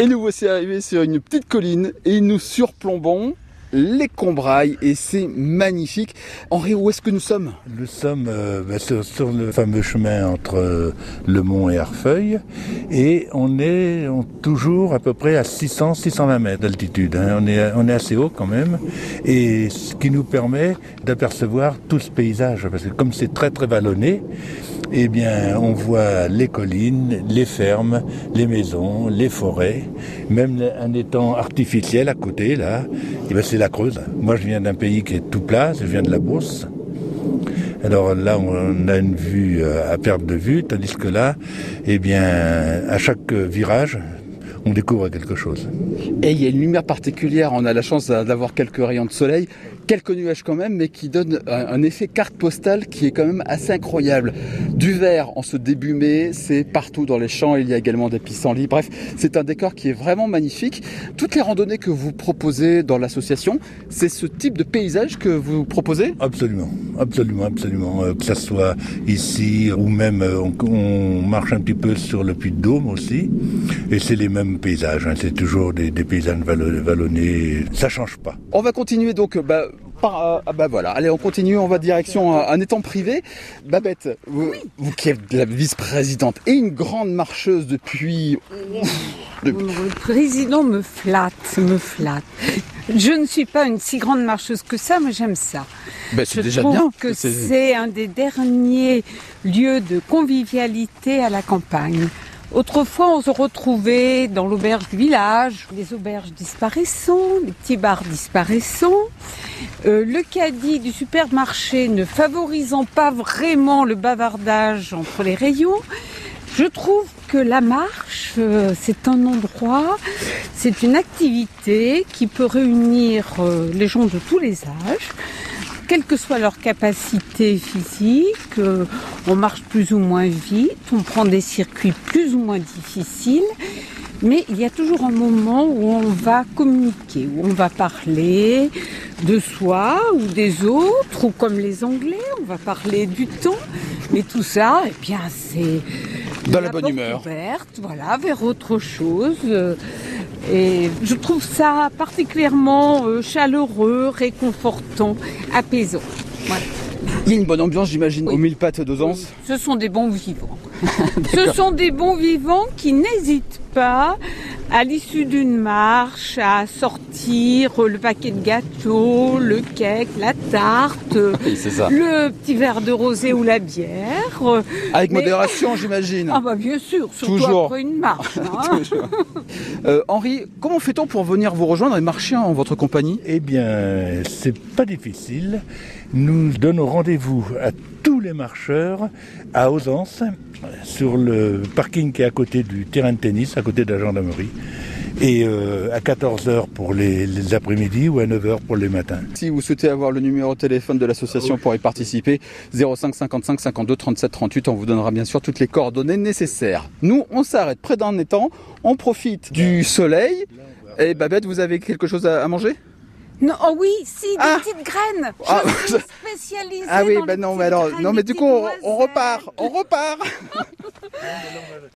Et nous voici arrivés sur une petite colline et nous surplombons les Combrailles et c'est magnifique. Henri, où est-ce que nous sommes? Nous sommes euh, bah, sur, le fameux chemin entre euh, Le Mont et Arfeuil et on est toujours à peu près à 600-620 mètres d'altitude. hein. On, est, assez haut quand même et ce qui nous permet d'apercevoir tout ce paysage parce que comme c'est très très vallonné, eh bien on voit les collines, les fermes, les maisons, les forêts, même un étang artificiel à côté là, eh c'est la Creuse. Moi je viens d'un pays qui est tout plat, je viens de la Beauce. Alors là, on a une vue euh, à perte de vue, tandis que là, eh bien, à chaque virage, on découvre quelque chose. Et il y a une lumière particulière, on a la chance d'avoir quelques rayons de soleil, quelques nuages quand même, mais qui donnent un, un effet carte postale qui est quand même assez incroyable. Du vert en ce début mai, c'est partout dans les champs, il y a également des pissenlits, bref, c'est un décor qui est vraiment magnifique. Toutes les randonnées que vous proposez dans l'association, c'est ce type de paysage que vous proposez? Absolument, absolument, absolument. Euh, que ça soit ici ou même euh, on, on marche un petit peu sur le Puy de Dôme aussi, et c'est les mêmes paysages. hein. C'est toujours des, des paysages vallon- vallonnés. Ça change pas. On va continuer donc bah, par euh, ah bah voilà, allez on continue, on va direction un, un étang privé. Babette, vous, vous qui êtes la vice-présidente et une grande marcheuse depuis Le président me flatte, me flatte. Je ne suis pas une si grande marcheuse que ça, mais j'aime ça. bah, Je c'est déjà trouve bien. que c'est un des derniers lieux de convivialité à la campagne. Autrefois, on se retrouvait dans l'auberge du village, les auberges disparaissant, les petits bars disparaissant, euh, le caddie du supermarché ne favorisant pas vraiment le bavardage entre les rayons. Je trouve que la marche, euh, c'est un endroit, c'est une activité qui peut réunir euh, les gens de tous les âges, quelle que soit leur capacité physique, euh, on marche plus ou moins vite, on prend des circuits plus ou moins difficiles, mais il y a toujours un moment où on va communiquer, où on va parler de soi ou des autres, ou comme les Anglais, on va parler du temps, mais tout ça, eh bien, c'est Dans la bonne humeur. ouverte, voilà, vers autre chose. euh, Et je trouve ça particulièrement euh, chaleureux, réconfortant, apaisant. Voilà. Il y a une bonne ambiance, j'imagine, Oui. aux mille pattes d'Ozance. Ce sont des bons vivants. Ce sont des bons vivants qui n'hésitent pas, à l'issue d'une marche, à sortir le paquet de gâteaux, le cake, la tarte, Oui, c'est ça. le petit verre de rosé ou la bière. Avec Mais- modération, j'imagine. Ah bah bien sûr, surtout Toujours. après une marche. hein. Euh, Henri, comment fait-on pour venir vous rejoindre et marcher en votre compagnie? Eh bien, c'est pas difficile. Nous donnons rendez-vous à tous les marcheurs à Ausence, sur le parking qui est à côté du terrain de tennis, à côté de la gendarmerie. Et euh, à 14h pour les, les après-midi ou à 9h pour les matins. Si vous souhaitez avoir le numéro de téléphone de l'association pour y participer, 05 55 52 37 38, on vous donnera bien sûr toutes les coordonnées nécessaires. Nous, on s'arrête près d'un étang, on profite du soleil. Et Babette, vous avez quelque chose à manger? Non, oh oui, si, des Ah. petites graines. Je Ah, suis spécialisée Ah oui, dans bah les non, mais alors, graines, non, mais du coup, on, on repart, on repart.